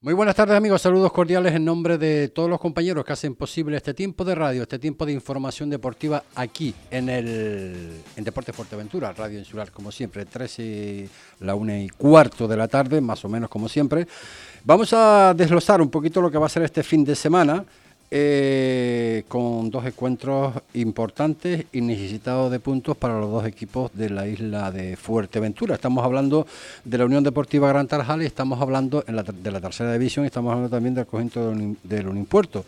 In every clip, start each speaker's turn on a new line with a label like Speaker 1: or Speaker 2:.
Speaker 1: Muy buenas tardes amigos, saludos cordiales en nombre de todos los compañeros que hacen posible este tiempo de radio, este tiempo de información deportiva aquí en el en Deporte Fuerteventura, Radio Insular como siempre, 13, la una y cuarto de la tarde, más o menos como siempre. Vamos a desglosar un poquito lo que va a ser este fin de semana. Eh, con dos encuentros importantes y necesitados de puntos para los dos equipos de la isla de Fuerteventura. Estamos hablando de la Unión Deportiva Gran Tarjal y estamos hablando de la tercera división y estamos hablando también del conjunto del Unimpuerto.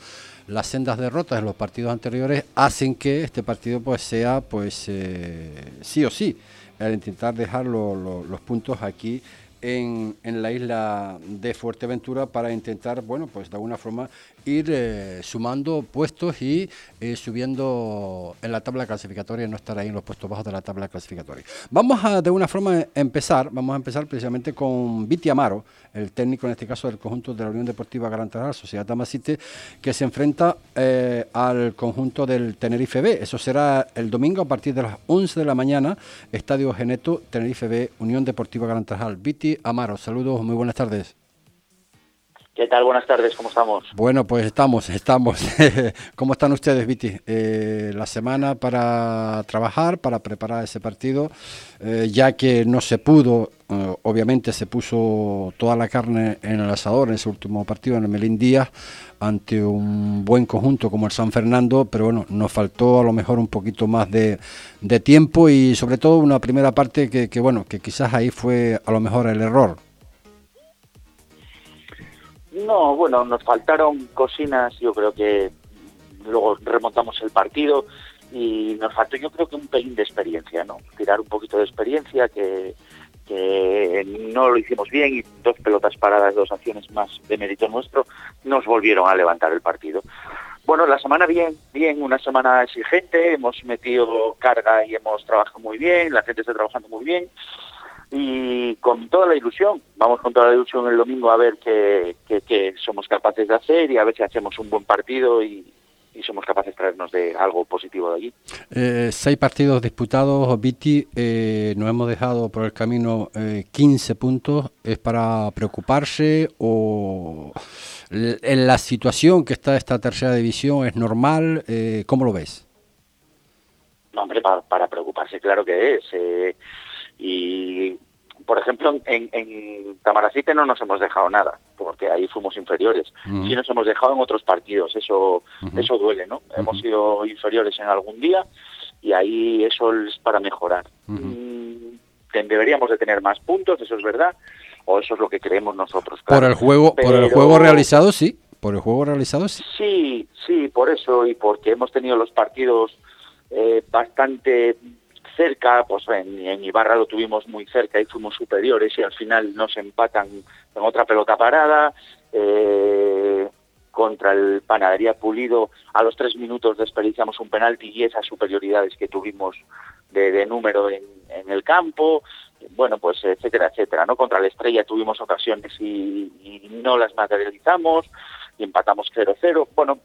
Speaker 1: Las sendas derrotas en los partidos anteriores hacen que este partido pues sea pues eh, sí o sí el intentar dejar los puntos aquí en, en, la isla de Fuerteventura para intentar, bueno, pues de alguna forma ir eh, sumando puestos y eh, subiendo en la tabla clasificatoria y no estar ahí en los puestos bajos de la tabla clasificatoria. Vamos a de una forma empezar, vamos a empezar precisamente con Viti Amaro, el técnico en este caso del conjunto de la Unión Deportiva Gran Sociedad Tamasite, que se enfrenta eh, al conjunto del Tenerife B. Eso será el domingo a partir de las 11 de la mañana, Estadio Geneto, Tenerife B, Unión Deportiva Gran Viti Amaro, saludos, muy buenas tardes.
Speaker 2: ¿Qué tal? Buenas tardes, ¿cómo estamos?
Speaker 1: Bueno, pues estamos, estamos. ¿Cómo están ustedes, Viti? Eh, la semana para trabajar, para preparar ese partido, eh, ya que no se pudo, eh, obviamente se puso toda la carne en el asador en ese último partido en el Melín Díaz, ante un buen conjunto como el San Fernando, pero bueno, nos faltó a lo mejor un poquito más de, tiempo y sobre todo una primera parte que, que, bueno, que quizás ahí fue a lo mejor el error.
Speaker 2: No, bueno, nos faltaron cocinas, yo creo que luego remontamos el partido y nos faltó yo creo que un pelín de experiencia, ¿no? Tirar un poquito de experiencia que, que no lo hicimos bien y dos pelotas paradas, dos acciones más de mérito nuestro, nos volvieron a levantar el partido. Bueno, la semana bien, bien, una semana exigente, hemos metido carga y hemos trabajado muy bien, la gente está trabajando muy bien y con toda la ilusión, vamos con toda la ilusión el domingo a ver qué, somos capaces de hacer y a ver si hacemos un buen partido y, somos capaces de traernos de algo positivo de allí.
Speaker 1: Eh, seis partidos disputados, Viti, eh, nos hemos dejado por el camino eh, 15 puntos. ¿Es para preocuparse o en la situación que está esta tercera división es normal? Eh, ¿Cómo lo ves?
Speaker 2: No, hombre, para, para preocuparse, claro que es. Y, por ejemplo, en, en, Tamaracite no nos hemos dejado nada, porque ahí fuimos inferiores. Sí nos hemos dejado en otros partidos, eso, eso duele, ¿no? Hemos sido inferiores en algún día y ahí eso es para mejorar. Mm, deberíamos de tener más puntos, eso es verdad, o eso es lo que creemos nosotros.
Speaker 1: Por el juego, por el juego realizado, sí. Por el juego realizado, sí.
Speaker 2: Sí, sí, por eso y porque hemos tenido los partidos eh, bastante cerca, pues en, Ibarra lo tuvimos muy cerca y fuimos superiores y al final nos empatan en otra pelota parada. Eh, contra el Panadería Pulido a los tres minutos desperdiciamos un penalti y esas superioridades que tuvimos de, número en, el campo, bueno, pues etcétera, etcétera, ¿no? Contra la Estrella tuvimos ocasiones y, y no las materializamos y empatamos 0-0. Bueno,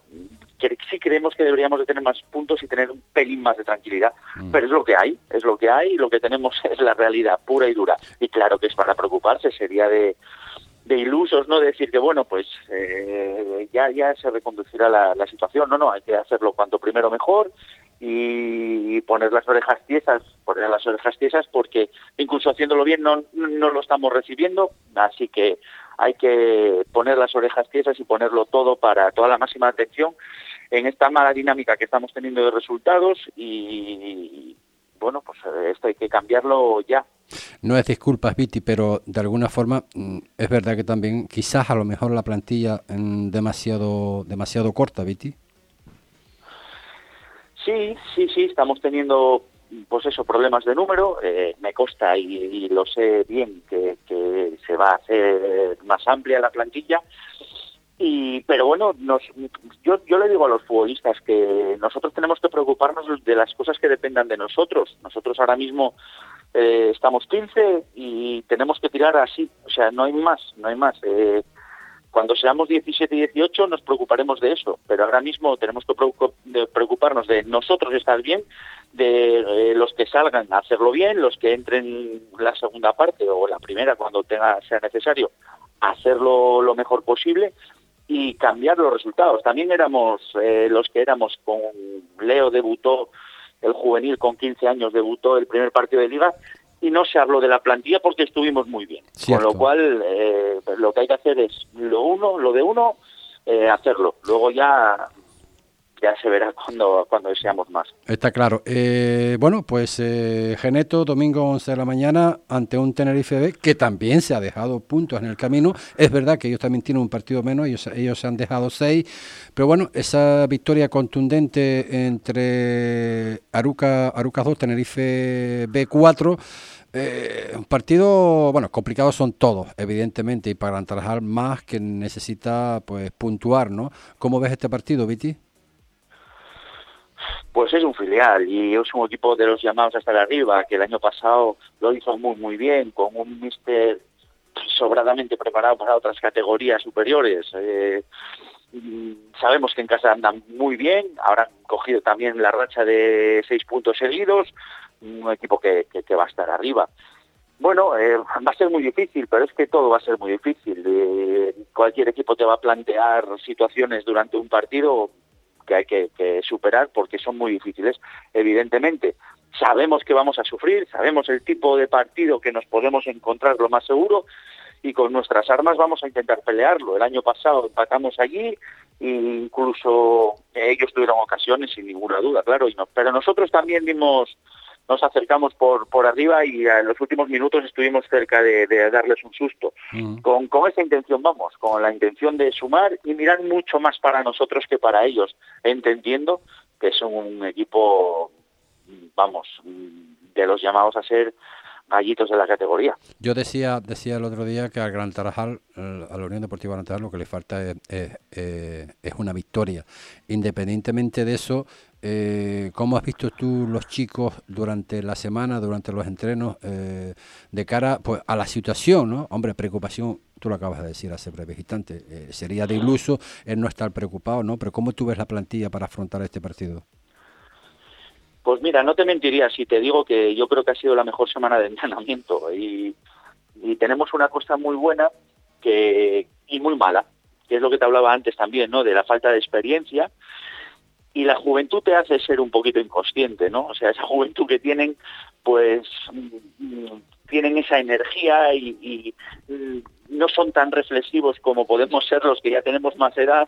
Speaker 2: que sí creemos que deberíamos de tener más puntos y tener un pelín más de tranquilidad, mm. pero es lo que hay, es lo que hay y lo que tenemos es la realidad pura y dura. Y claro que es para preocuparse, sería de, de ilusos, ¿no? Decir que, bueno, pues eh, ya, ya se reconducirá la, la, situación, no, no, hay que hacerlo cuanto primero mejor y poner las orejas tiesas, poner las orejas tiesas porque incluso haciéndolo bien no, no lo estamos recibiendo, así que hay que poner las orejas tiesas y ponerlo todo para toda la máxima atención en esta mala dinámica que estamos teniendo de resultados y, bueno, pues esto hay que cambiarlo ya.
Speaker 1: No es disculpas, Viti, pero de alguna forma mm, es verdad que también quizás a lo mejor la plantilla es demasiado demasiado corta, Viti.
Speaker 2: Sí, sí, sí, estamos teniendo pues eso, problemas de número. Eh, me consta y, lo sé bien que, se va a hacer más amplia la plantilla. Y, pero bueno, nos, yo, yo le digo a los futbolistas que nosotros tenemos que preocuparnos de las cosas que dependan de nosotros. Nosotros ahora mismo eh, estamos 15 y tenemos que tirar así. O sea, no hay más, no hay más. Eh, cuando seamos 17 y 18 nos preocuparemos de eso, pero ahora mismo tenemos que preocuparnos de nosotros estar bien, de eh, los que salgan a hacerlo bien, los que entren la segunda parte o la primera cuando tenga sea necesario hacerlo lo mejor posible y cambiar los resultados. También éramos eh, los que éramos con Leo debutó, el juvenil con 15 años debutó el primer partido de liga y no se habló de la plantilla porque estuvimos muy bien. Con lo cual eh, lo que hay que hacer es lo uno, lo de uno, eh, hacerlo. Luego ya ya se verá cuando, cuando deseamos más.
Speaker 1: Está claro. Eh, bueno, pues eh, Geneto, domingo 11 de la mañana, ante un Tenerife B, que también se ha dejado puntos en el camino. Es verdad que ellos también tienen un partido menos, ellos, ellos se han dejado seis, pero bueno, esa victoria contundente entre Aruca, Aruca 2, Tenerife B 4, eh, un partido, bueno, complicados son todos, evidentemente, y para trabajar más que necesita pues puntuar, ¿no? ¿Cómo ves este partido, Viti?
Speaker 2: Pues es un filial y es un equipo de los llamados hasta arriba, que el año pasado lo hizo muy muy bien, con un mister sobradamente preparado para otras categorías superiores. Eh, mm, sabemos que en casa andan muy bien, han cogido también la racha de seis puntos seguidos, un equipo que, que, va a estar arriba. Bueno, eh, va a ser muy difícil, pero es que todo va a ser muy difícil. Eh, cualquier equipo te va a plantear situaciones durante un partido que hay que, superar porque son muy difíciles. Evidentemente, sabemos que vamos a sufrir, sabemos el tipo de partido que nos podemos encontrar lo más seguro y con nuestras armas vamos a intentar pelearlo. El año pasado empatamos allí incluso ellos tuvieron ocasiones sin ninguna duda, claro, y no, pero nosotros también dimos nos acercamos por, por arriba y en los últimos minutos estuvimos cerca de, darles un susto. Mm. Con, con esa intención vamos, con la intención de sumar y mirar mucho más para nosotros que para ellos, entendiendo que son un equipo, vamos, de los llamados a ser gallitos de la categoría.
Speaker 1: Yo decía decía el otro día que al Gran Tarajal, a la Unión Deportiva Gran Tarajal, lo que le falta es, es, una victoria. Independientemente de eso, eh, ¿cómo has visto tú los chicos durante la semana, durante los entrenos, eh, de cara pues, a la situación? ¿no? Hombre, preocupación, tú lo acabas de decir hace breve instante, eh, sería de iluso el no estar preocupado, ¿no? Pero ¿cómo tú ves la plantilla para afrontar este partido?
Speaker 2: Pues mira, no te mentiría si te digo que yo creo que ha sido la mejor semana de entrenamiento y, tenemos una cosa muy buena que, y muy mala, que es lo que te hablaba antes también, ¿no? De la falta de experiencia y la juventud te hace ser un poquito inconsciente, ¿no? O sea, esa juventud que tienen, pues mm, tienen esa energía y, mm, no son tan reflexivos como podemos ser los que ya tenemos más edad.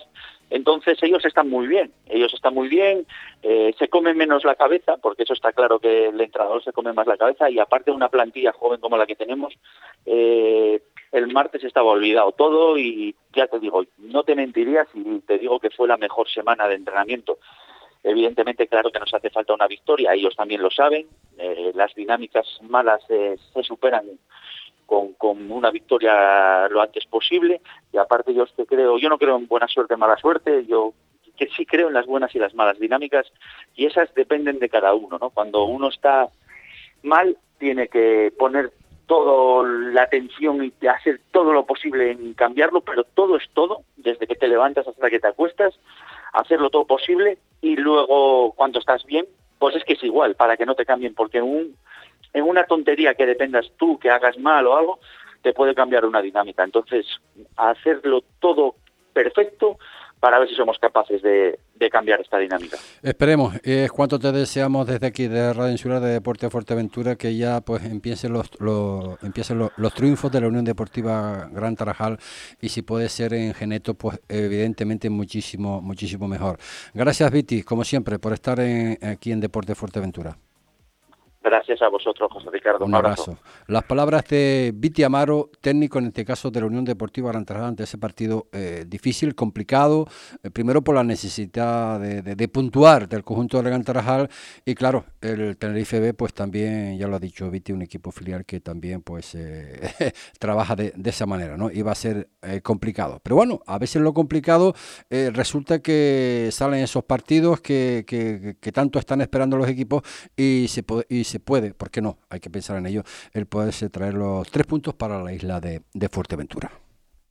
Speaker 2: Entonces ellos están muy bien, ellos están muy bien, eh, se comen menos la cabeza, porque eso está claro que el entrenador se come más la cabeza y aparte de una plantilla joven como la que tenemos, eh, el martes estaba olvidado todo y ya te digo, no te mentiría si te digo que fue la mejor semana de entrenamiento. Evidentemente, claro que nos hace falta una victoria, ellos también lo saben, eh, las dinámicas malas eh, se superan con, con, una victoria lo antes posible y aparte yo que creo, yo no creo en buena suerte, mala suerte, yo que sí creo en las buenas y las malas dinámicas y esas dependen de cada uno, ¿no? Cuando uno está mal tiene que poner toda la atención y hacer todo lo posible en cambiarlo, pero todo es todo, desde que te levantas hasta que te acuestas, hacerlo todo posible y luego cuando estás bien, pues es que es igual, para que no te cambien, porque un, en una tontería que dependas tú, que hagas mal o algo, te puede cambiar una dinámica. Entonces, hacerlo todo perfecto para ver si somos capaces de, cambiar esta dinámica.
Speaker 1: Esperemos, es cuanto te deseamos desde aquí de Radio Insular de Deporte Fuerteventura que ya pues empiecen los, los empiecen los, triunfos de la Unión Deportiva Gran Tarajal y si puede ser en Geneto pues evidentemente muchísimo muchísimo mejor. Gracias Viti, como siempre, por estar aquí en Deporte Fuerteventura.
Speaker 2: Gracias a vosotros, José Ricardo.
Speaker 1: Un, abrazo. Las palabras de Viti Amaro, técnico en este caso de la Unión Deportiva Arantarajal ante ese partido eh, difícil, complicado, eh, primero por la necesidad de, puntuar del conjunto de Tarajal y claro, el Tenerife B pues también, ya lo ha dicho Viti, un equipo filial que también pues eh, trabaja de, esa manera, ¿no? Y va a ser complicado. Pero bueno, a veces lo complicado resulta que salen esos partidos que, que, tanto están esperando los equipos y se, y se puede, ¿por qué no? Hay que pensar en ello, el poderse traer los tres puntos para la isla de, de Fuerteventura.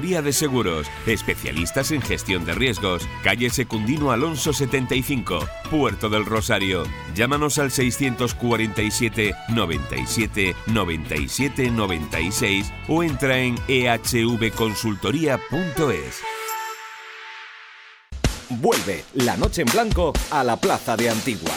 Speaker 3: De Seguros, especialistas en gestión de riesgos. Calle Secundino Alonso 75, Puerto del Rosario. Llámanos al 647 97 97 96 o entra en ehvconsultoría.es.
Speaker 4: Vuelve la noche en blanco a la Plaza de Antigua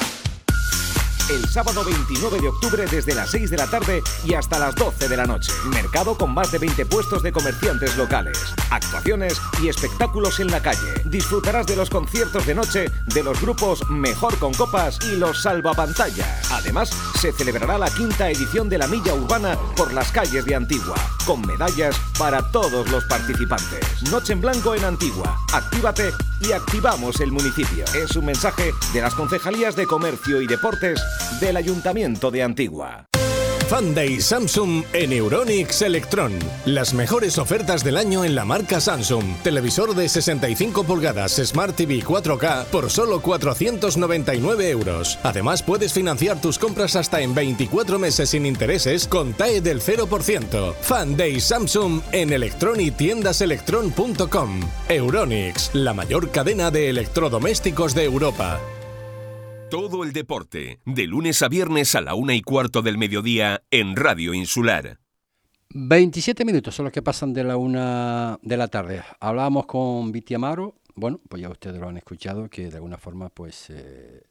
Speaker 4: el sábado 29 de octubre desde las 6 de la tarde y hasta las 12 de la noche. Mercado con más de 20 puestos de comerciantes locales, actuaciones y espectáculos en la calle. Disfrutarás de los conciertos de noche de los grupos Mejor con Copas y los Salvapantalla. Además, se celebrará la quinta edición de la Milla Urbana por las calles de Antigua, con medallas para todos los participantes. Noche en blanco en Antigua. Actívate y activamos el municipio. Es un mensaje de las concejalías de Comercio y Deportes del Ayuntamiento de Antigua.
Speaker 5: Fanday Samsung en Euronix Electron. Las mejores ofertas del año en la marca Samsung. Televisor de 65 pulgadas Smart TV 4K por solo 499 euros. Además puedes financiar tus compras hasta en 24 meses sin intereses con TAE del 0%. Fanday Samsung en Electron y tiendaselectron.com. Euronix, la mayor cadena de electrodomésticos de Europa.
Speaker 3: Todo el deporte, de lunes a viernes a la una y cuarto del mediodía en Radio Insular.
Speaker 1: 27 minutos son los que pasan de la una de la tarde. Hablábamos con Viti Amaro. Bueno, pues ya ustedes lo han escuchado, que de alguna forma, pues. Eh,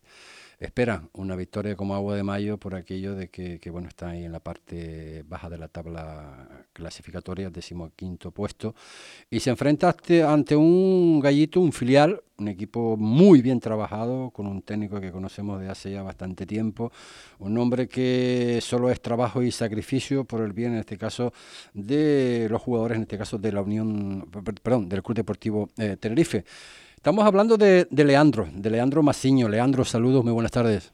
Speaker 1: espera una victoria como agua de mayo por aquello de que, bueno está ahí en la parte baja de la tabla clasificatoria, decimoquinto puesto, y se enfrenta ante un gallito, un filial, un equipo muy bien trabajado, con un técnico que conocemos de hace ya bastante tiempo, un hombre que solo es trabajo y sacrificio por el bien, en este caso, de los jugadores, en este caso de la Unión, perdón, del Club Deportivo eh, Tenerife. Estamos hablando de, Leandro, de Leandro Maciño. Leandro, saludos, muy buenas tardes.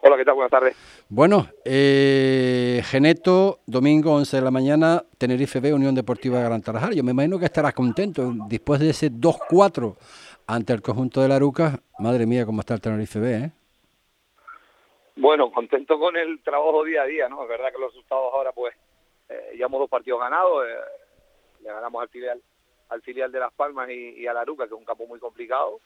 Speaker 6: Hola, ¿qué tal? Buenas tardes.
Speaker 1: Bueno, eh, Geneto, domingo 11 de la mañana, Tenerife B, Unión Deportiva Gran Tarajal. Yo me imagino que estarás contento después de ese 2-4 ante el conjunto de la Aruca. Madre mía, cómo está el Tenerife B, ¿eh?
Speaker 6: Bueno, contento con el trabajo día a día, ¿no? Es verdad que los resultados ahora, pues, eh, llevamos dos partidos ganados. Eh, le ganamos al filial al filial de Las Palmas y, a la Aruca, que es un campo muy complicado.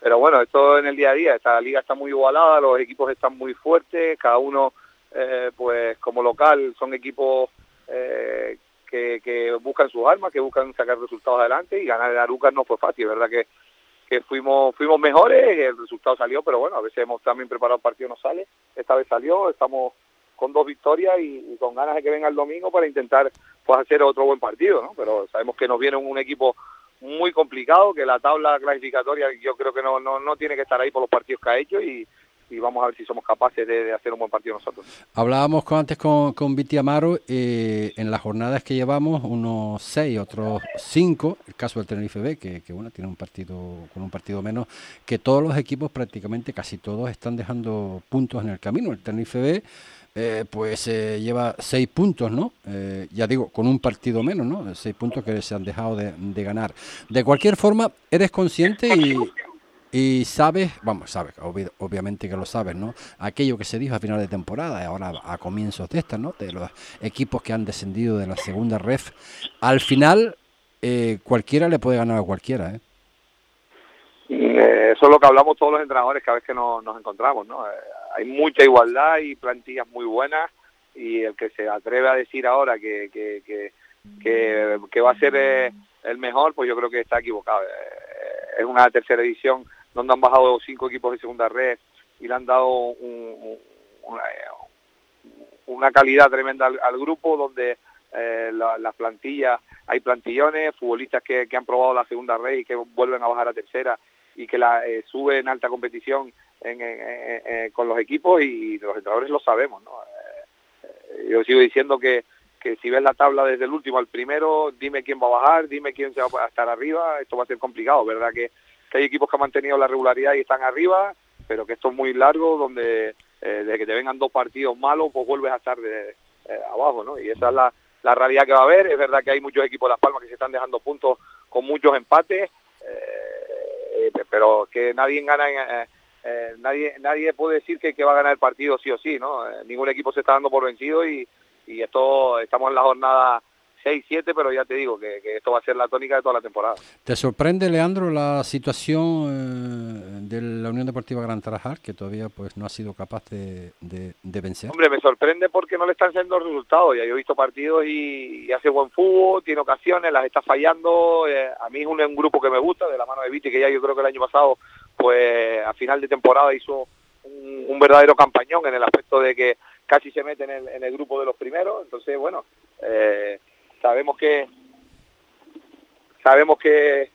Speaker 6: Pero bueno, esto en el día a día, esta liga está muy igualada, los equipos están muy fuertes, cada uno, eh, pues como local, son equipos eh, que, buscan sus armas, que buscan sacar resultados adelante y ganar en Aruca no fue fácil, ¿verdad? Que, que fuimos fuimos mejores, el resultado salió, pero bueno, a veces hemos también preparado el partido, no sale, esta vez salió, estamos con dos victorias y, con ganas de que venga el domingo para intentar pues hacer otro buen partido, ¿no? Pero sabemos que nos viene un equipo muy complicado, que la tabla clasificatoria yo creo que no, no, no tiene que estar ahí por los partidos que ha hecho y, vamos a ver si somos capaces de, hacer un buen partido nosotros.
Speaker 1: Hablábamos con, antes con, con Viti Amaro, eh, en las jornadas que llevamos, unos seis, otros cinco, el caso del Tenerife B, que, que bueno, tiene un partido con un partido menos, que todos los equipos prácticamente, casi todos, están dejando puntos en el camino. El Tenerife B eh, pues eh, lleva seis puntos, ¿no? Eh, ya digo, con un partido menos, ¿no? Seis puntos que se han dejado de, ganar. De cualquier forma, eres consciente y, sabes, vamos, sabes, obviamente que lo sabes, ¿no? Aquello que se dijo a final de temporada ahora a comienzos de esta, ¿no? De los equipos que han descendido de la segunda ref. Al final, cualquiera le puede ganar a cualquiera, ¿eh?
Speaker 6: Eso es lo que hablamos todos los entrenadores cada vez que nos, nos encontramos, ¿no? hay mucha igualdad y plantillas muy buenas y el que se atreve a decir ahora que, que, que, que, va a ser eh, el mejor, pues yo creo que está equivocado. Eh, es una tercera edición donde han bajado cinco equipos de segunda red y le han dado una, calidad tremenda al, grupo donde eh, las plantillas, hay plantillones, futbolistas que, que han probado la segunda red y que vuelven a bajar a tercera y que la eh, sube en alta competición con los equipos y los entrenadores lo sabemos. ¿no? Eh, yo sigo diciendo que, que si ves la tabla desde el último al primero, dime quién va a bajar, dime quién se va a estar arriba, esto va a ser complicado, ¿verdad? Que, hay equipos que han mantenido la regularidad y están arriba, pero que esto es muy largo, donde eh, de que te vengan dos partidos malos, pues vuelves a estar de, eh, abajo, ¿no? Y esa es la, la realidad que va a haber. Es verdad que hay muchos equipos de Las Palmas que se están dejando puntos con muchos empates, eh, pero que nadie gana nadie nadie puede decir que, va a ganar el partido sí o sí, ¿no? ningún equipo se está dando por vencido y, y esto estamos en la jornada 6, 7, pero ya te digo que, esto va a ser la tónica de toda la temporada.
Speaker 1: ¿Te sorprende, Leandro, la situación eh, de la Unión Deportiva Gran Tarajal, que todavía pues no ha sido capaz de, de, vencer?
Speaker 6: Hombre, me sorprende porque no le están siendo resultados. Ya yo he visto partidos y, hace buen fútbol, tiene ocasiones, las está fallando. Eh, a mí es un, grupo que me gusta, de la mano de Viti, que ya yo creo que el año pasado, pues a final de temporada hizo un, un verdadero campañón en el aspecto de que casi se mete en el, grupo de los primeros, entonces bueno, eh, sabemos que sabemos que,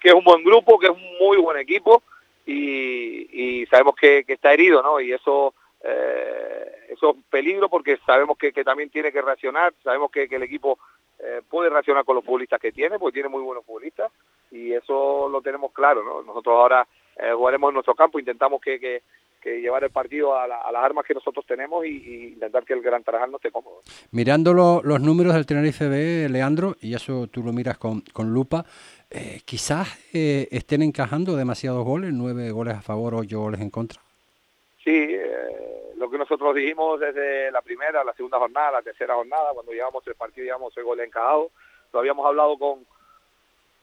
Speaker 6: que es un buen grupo, que es un muy buen equipo y, sabemos que, está herido, ¿no? Y eso eh, eso es peligro porque sabemos que, también tiene que reaccionar, sabemos que, el equipo eh, puede reaccionar con los futbolistas que tiene, porque tiene muy buenos futbolistas y eso lo tenemos claro, ¿no? Nosotros ahora jugaremos en nuestro campo, intentamos que, que llevar el partido a, las armas que nosotros tenemos y, intentar que el Gran Tarajal no esté cómodo.
Speaker 1: Mirando los números del Tenerife B, Leandro, y eso tú lo miras con, con lupa, eh, quizás eh, estén encajando demasiados goles, nueve goles a favor, ocho goles en contra.
Speaker 6: Sí, eh, lo que nosotros dijimos desde la primera, la segunda jornada, la tercera jornada, cuando llevamos el partido, llevamos seis goles encajados, lo habíamos hablado con,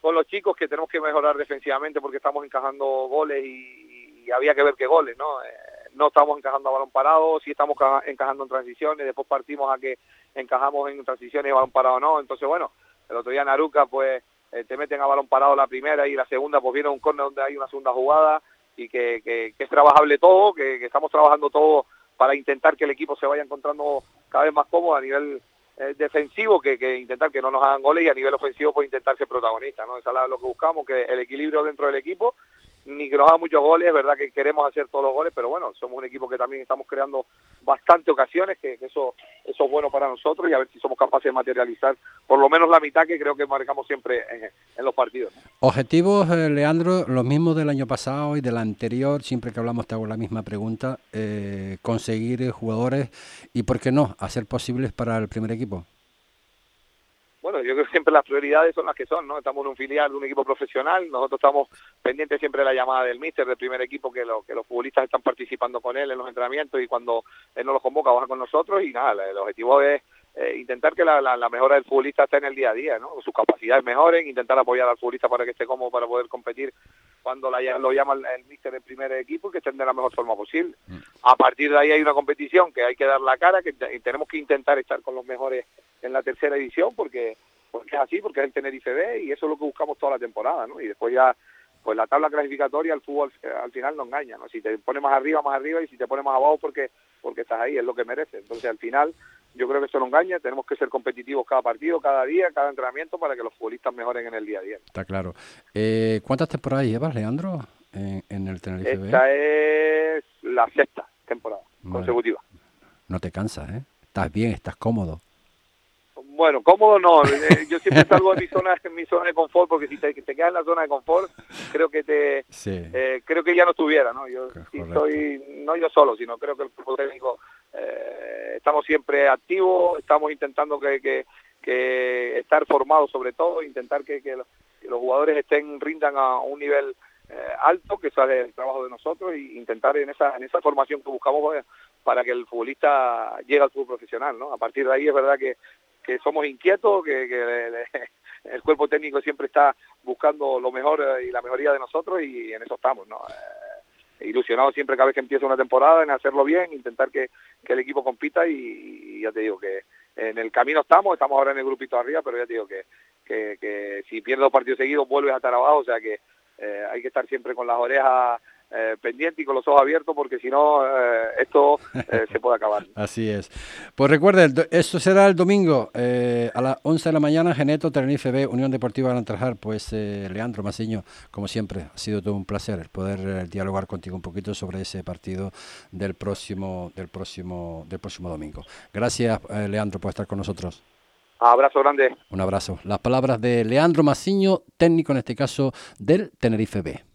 Speaker 6: con los chicos que tenemos que mejorar defensivamente porque estamos encajando goles y, había que ver qué goles, ¿no? Eh, no estamos encajando a balón parado, sí estamos encajando en transiciones, después partimos a que encajamos en transiciones y balón parado no, entonces bueno, el otro día Naruca pues eh, te meten a balón parado la primera y la segunda pues viene un córner donde hay una segunda jugada y que, que, es trabajable todo, que, estamos trabajando todo para intentar que el equipo se vaya encontrando cada vez más cómodo a nivel eh, defensivo que, que, intentar que no nos hagan goles y a nivel ofensivo pues intentar ser protagonista, ¿no? Eso es lo que buscamos, que el equilibrio dentro del equipo ni que nos haga muchos goles, es verdad que queremos hacer todos los goles, pero bueno, somos un equipo que también estamos creando bastante ocasiones, que, eso, eso es bueno para nosotros y a ver si somos capaces de materializar por lo menos la mitad que creo que marcamos siempre en, los partidos.
Speaker 1: Objetivos, eh, Leandro, los mismos del año pasado y del anterior, siempre que hablamos te hago la misma pregunta, eh, conseguir jugadores y, ¿por qué no?, hacer posibles para el primer equipo
Speaker 6: bueno, yo creo que siempre las prioridades son las que son, ¿no? Estamos en un filial un equipo profesional, nosotros estamos pendientes siempre de la llamada del míster, del primer equipo, que, lo, que los futbolistas están participando con él en los entrenamientos y cuando él nos los convoca baja con nosotros y nada, el objetivo es eh, intentar que la, la, mejora del futbolista esté en el día a día, ¿no? Sus capacidades mejoren, intentar apoyar al futbolista para que esté cómodo para poder competir cuando la, lo llama el, el míster del primer equipo y que estén de la mejor forma posible. Mm. A partir de ahí hay una competición que hay que dar la cara, que tenemos que intentar estar con los mejores en la tercera edición porque porque es así, porque es el Tenerife B y eso es lo que buscamos toda la temporada, ¿no? Y después ya, pues la tabla clasificatoria, el fútbol eh, al final no engaña, ¿no? Si te pone más arriba, más arriba y si te pone más abajo porque porque estás ahí, es lo que merece. Entonces al final yo creo que eso no engaña, tenemos que ser competitivos cada partido, cada día, cada entrenamiento para que los futbolistas mejoren en el día a día.
Speaker 1: Está claro. Eh, ¿Cuántas temporadas llevas, Leandro, en, el Tenerife
Speaker 6: B? Esta es la sexta temporada consecutiva.
Speaker 1: No te cansas, ¿eh? Estás bien, estás cómodo.
Speaker 6: Bueno, cómodo no. Eh, yo siempre salgo de mi zona, en mi zona de confort, porque si te, te, quedas en la zona de confort, creo que te, eh, creo que ya no estuviera, ¿no? Yo estoy, no yo solo, sino creo que el grupo técnico eh, estamos siempre activos, estamos intentando que, estar formados sobre todo, intentar que, los, jugadores estén rindan a un nivel alto, que sale el trabajo de nosotros, e intentar en esa en esa formación que buscamos pues, para que el futbolista llegue al fútbol profesional, ¿no? A partir de ahí es verdad que somos inquietos, que, el cuerpo técnico siempre está buscando lo mejor eh, y la mejoría de nosotros y en eso estamos, ¿no? Ilusionados siempre cada vez que empieza una temporada en hacerlo bien, intentar que, el equipo compita y, ya te digo que en el camino estamos, estamos ahora en el grupito arriba, pero ya te digo que, que, si pierdes partidos seguidos vuelves a estar abajo, o sea que eh, hay que estar siempre con las orejas eh, pendiente y con los ojos abiertos porque si no eh, esto eh, se puede acabar.
Speaker 1: Así es. Pues recuerden, esto será el domingo a las 11 de la mañana, Geneto, Tenerife B, Unión Deportiva Gran Trajar. Pues Leandro Maciño, como siempre, ha sido todo un placer el poder dialogar contigo un poquito sobre ese partido del próximo, del próximo, del próximo domingo. Gracias, Leandro, por estar con nosotros.
Speaker 7: Abrazo grande.
Speaker 1: Un abrazo. Las palabras de Leandro Maciño, técnico en este caso del Tenerife B.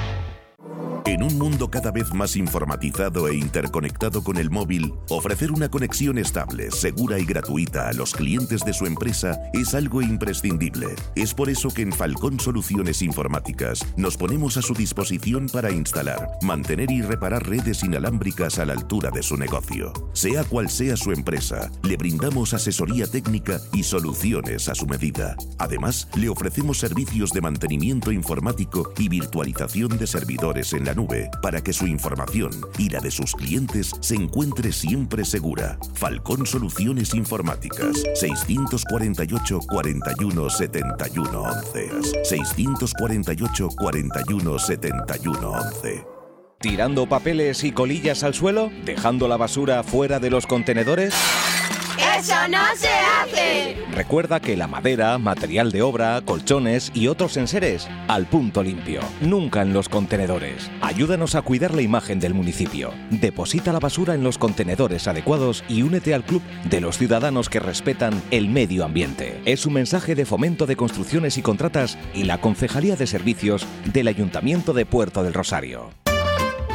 Speaker 8: En un mundo cada vez más informatizado e interconectado con el móvil, ofrecer una conexión estable, segura y gratuita a los clientes de su empresa es algo imprescindible. Es por eso que en Falcón Soluciones Informáticas nos ponemos a su disposición para instalar, mantener y reparar redes inalámbricas a la altura de su negocio. Sea cual sea su empresa, le brindamos asesoría técnica y soluciones a su medida. Además, le ofrecemos servicios de mantenimiento informático y virtualización de servidores en la nube para que su información y la de sus clientes se encuentre siempre segura. Falcón Soluciones Informáticas 648 41 71 11 648 41 71 11
Speaker 4: ¿Tirando papeles y colillas al suelo? ¿Dejando la basura fuera de los contenedores?
Speaker 9: ¡Eso no se
Speaker 4: Recuerda que la madera, material de obra, colchones y otros enseres al punto limpio, nunca en los contenedores. Ayúdanos a cuidar la imagen del municipio. Deposita la basura en los contenedores adecuados y únete al club de los ciudadanos que respetan el medio ambiente. Es un mensaje de fomento de construcciones y contratas y la Concejalía de Servicios del Ayuntamiento de Puerto del Rosario.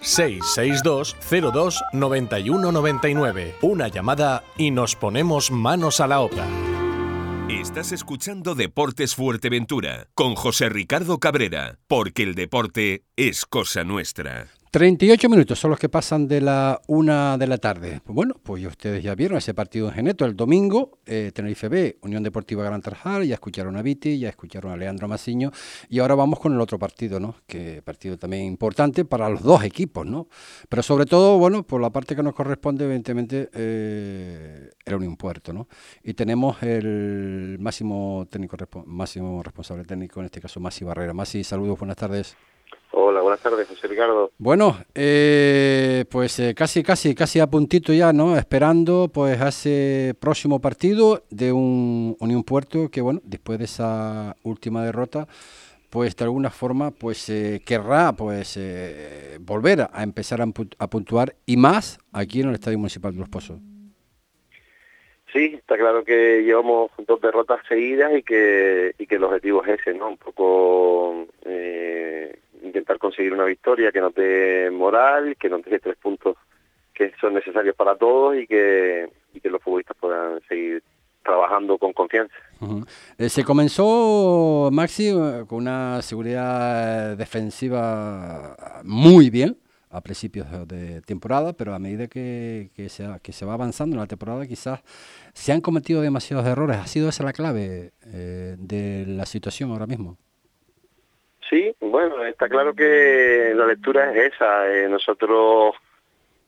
Speaker 5: 662 02 91 99. Una llamada y nos ponemos manos a la obra.
Speaker 3: Estás escuchando Deportes Fuerteventura con José Ricardo Cabrera, porque el deporte es cosa nuestra.
Speaker 1: 38 minutos son los que pasan de la una de la tarde. Bueno, pues ustedes ya vieron ese partido en Geneto el domingo, eh, Tenerife B, Unión Deportiva Gran Tarajal, ya escucharon a Viti, ya escucharon a Leandro Masiño y ahora vamos con el otro partido, ¿no? Que partido también importante para los dos equipos, ¿no? Pero sobre todo, bueno, por la parte que nos corresponde, evidentemente, eh, el Unión ¿no? Y tenemos el máximo técnico, máximo responsable técnico, en este caso Masi Barrera. Masi, saludos, buenas tardes.
Speaker 7: Hola, buenas tardes, José Ricardo.
Speaker 1: Bueno, eh, pues eh, casi, casi, casi a puntito ya, ¿no? Esperando, pues, ese próximo partido de un Unión Puerto que, bueno, después de esa última derrota, pues de alguna forma, pues eh, querrá, pues, volver a empezar a, puntuar y más aquí en el Estadio Municipal de Los Pozos.
Speaker 7: Sí, está claro que llevamos dos derrotas seguidas y que, y que el objetivo es ese, ¿no? Un poco intentar conseguir una victoria que nos dé moral, que nos dé tres puntos que son necesarios para todos y que, los futbolistas puedan seguir trabajando con confianza.
Speaker 1: Eh, se comenzó, Maxi, con una seguridad defensiva muy bien a principios de temporada, pero a medida que, que, se, que se va avanzando en la temporada quizás se han cometido demasiados errores. ¿Ha sido esa la clave eh, de la situación ahora mismo?
Speaker 7: Sí, bueno, está claro que la lectura es esa. Eh, nosotros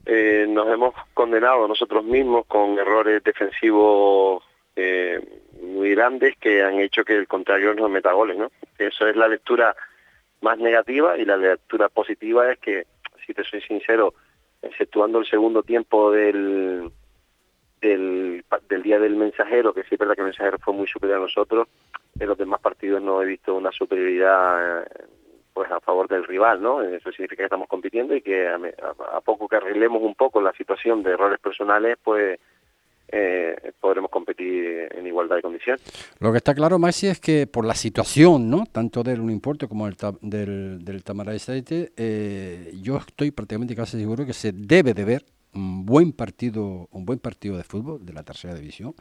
Speaker 7: eh, nos hemos condenado nosotros mismos con errores defensivos eh, muy grandes que han hecho que el contrario nos meta goles, ¿no? Eso es la lectura más negativa y la lectura positiva es que, si te soy sincero, exceptuando el segundo tiempo del, del, del día del mensajero, que sí es verdad que el mensajero fue muy superior a nosotros, en los demás partidos no he visto una superioridad eh, pues a favor del rival, ¿no? Eso significa que estamos compitiendo y que a, poco que arreglemos un poco la situación de errores personales, pues eh, podremos competir en igualdad de condiciones.
Speaker 1: Lo que está claro, Maxi, es que por la situación, ¿no? Tanto del Unimporte como del, del, del Tamara de eh, yo estoy prácticamente casi seguro que se debe de ver un buen partido, un buen partido de fútbol de la tercera división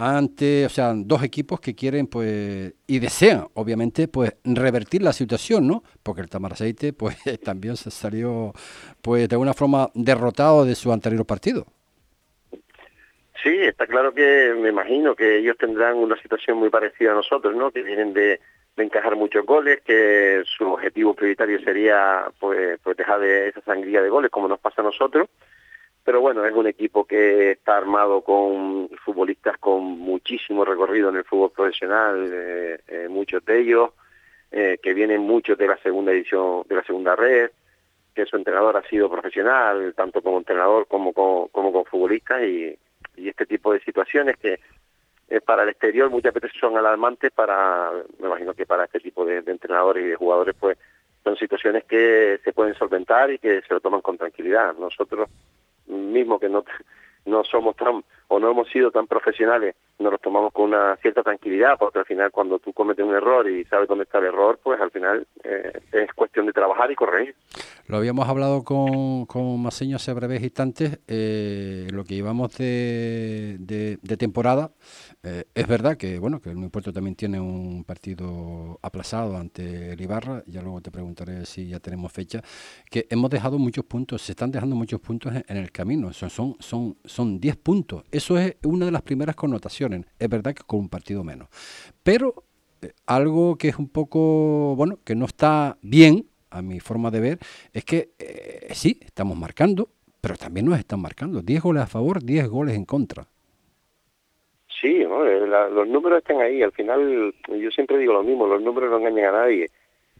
Speaker 1: ante, o sea, dos equipos que quieren, pues, y desean, obviamente, pues, revertir la situación, ¿no? Porque el Tamaraceite, pues, también se salió, pues, de alguna forma derrotado de su anterior partido.
Speaker 7: Sí, está claro que me imagino que ellos tendrán una situación muy parecida a nosotros, ¿no? Que vienen de, encajar muchos goles, que su objetivo prioritario sería pues, pues dejar de esa sangría de goles como nos pasa a nosotros. Pero bueno, es un equipo que está armado con futbolistas con muchísimo recorrido en el fútbol profesional, eh, eh, muchos de ellos, eh, que vienen muchos de la segunda edición, de la segunda red, que su entrenador ha sido profesional, tanto como entrenador como, como, como con futbolistas, y, este tipo de situaciones que para el exterior muchas veces son alarmantes para, me imagino que para este tipo de, entrenadores y de jugadores pues son situaciones que se pueden solventar y que se lo toman con tranquilidad. Nosotros mismos que no, no somos tan o no hemos sido tan profesionales, nos los tomamos con una cierta tranquilidad, porque al final cuando tú cometes un error y sabes dónde está el error, pues al final eh, es cuestión de trabajar y corregir.
Speaker 1: Lo habíamos hablado con, con Maseño hace breves instantes, eh, lo que llevamos de, de, temporada, eh, es verdad que bueno que el Puerto también tiene un partido aplazado ante el Ibarra, ya luego te preguntaré si ya tenemos fecha, que hemos dejado muchos puntos, se están dejando muchos puntos en, el camino, son son son son 10 puntos. Eso es una de las primeras connotaciones. Es verdad que con un partido menos. Pero eh, algo que es un poco, bueno, que no está bien, a mi forma de ver, es que eh, sí, estamos marcando, pero también nos están marcando. 10 goles a favor, 10 goles en contra.
Speaker 7: Sí, eh, los números están ahí. Al final, yo siempre digo lo mismo, los números no engañan a nadie.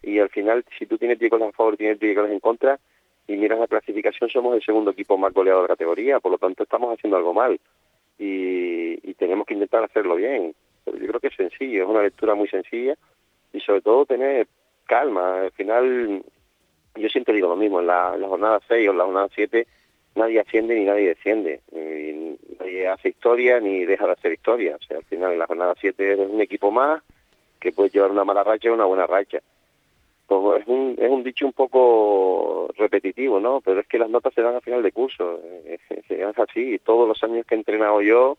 Speaker 7: Y al final, si tú tienes 10 goles a favor, tienes 10 goles en contra, y miras la clasificación, somos el segundo equipo más goleado de la categoría, por lo tanto estamos haciendo algo mal y, tenemos que intentar hacerlo bien. Yo creo que es sencillo, es una lectura muy sencilla y sobre todo tener calma. Al final, yo siempre digo lo mismo, en la, jornada 6 o en la jornada 7 nadie asciende ni nadie desciende. Y hace historia ni deja de hacer historia. O sea, al final en la jornada 7 eres un equipo más que puede llevar una mala racha o una buena racha. Pues es un, es un dicho un poco repetitivo, ¿no? Pero es que las notas se dan a final de curso. Es, así. Todos los años que he entrenado yo,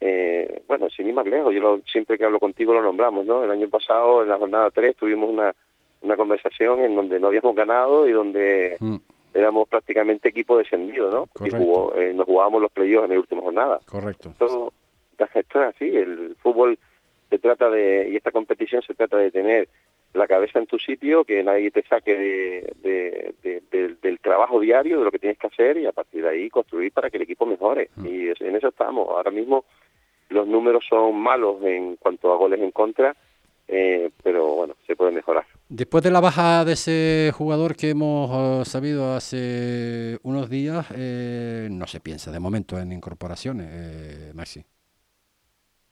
Speaker 7: eh, bueno, sin ir más lejos, yo siempre que hablo contigo lo nombramos, ¿no? El año pasado, en la jornada 3, tuvimos una, una conversación en donde no habíamos ganado y donde mm. Éramos prácticamente equipo descendido, ¿no? Y jugó, eh, nos jugábamos los playoffs en la última jornada.
Speaker 1: Correcto.
Speaker 7: Esto, esto es así. El fútbol se trata de, y esta competición se trata de tener la cabeza en tu sitio, que nadie te saque de, del trabajo diario, de lo que tienes que hacer y a partir de ahí construir para que el equipo mejore. Mm. Y en eso estamos. Ahora mismo los números son malos en cuanto a goles en contra, eh, pero bueno, se puede mejorar.
Speaker 1: Después de la baja de ese jugador que hemos eh, sabido hace unos días, eh, no se piensa de momento en incorporaciones, Maxi.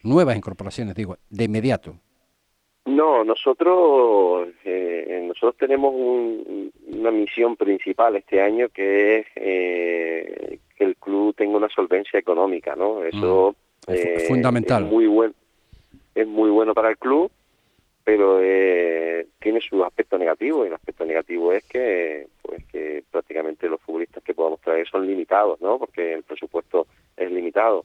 Speaker 1: Nuevas incorporaciones, digo, de inmediato.
Speaker 7: No, nosotros eh, nosotros tenemos una misión principal este año que es eh, que el club tenga una solvencia económica, ¿no? Eso
Speaker 1: mm, es eh, fundamental.
Speaker 7: Es muy bueno, es muy bueno para el club, pero tiene su aspecto negativo y el aspecto negativo es que pues que prácticamente los futbolistas que podamos traer son limitados, ¿no? Porque el presupuesto es limitado.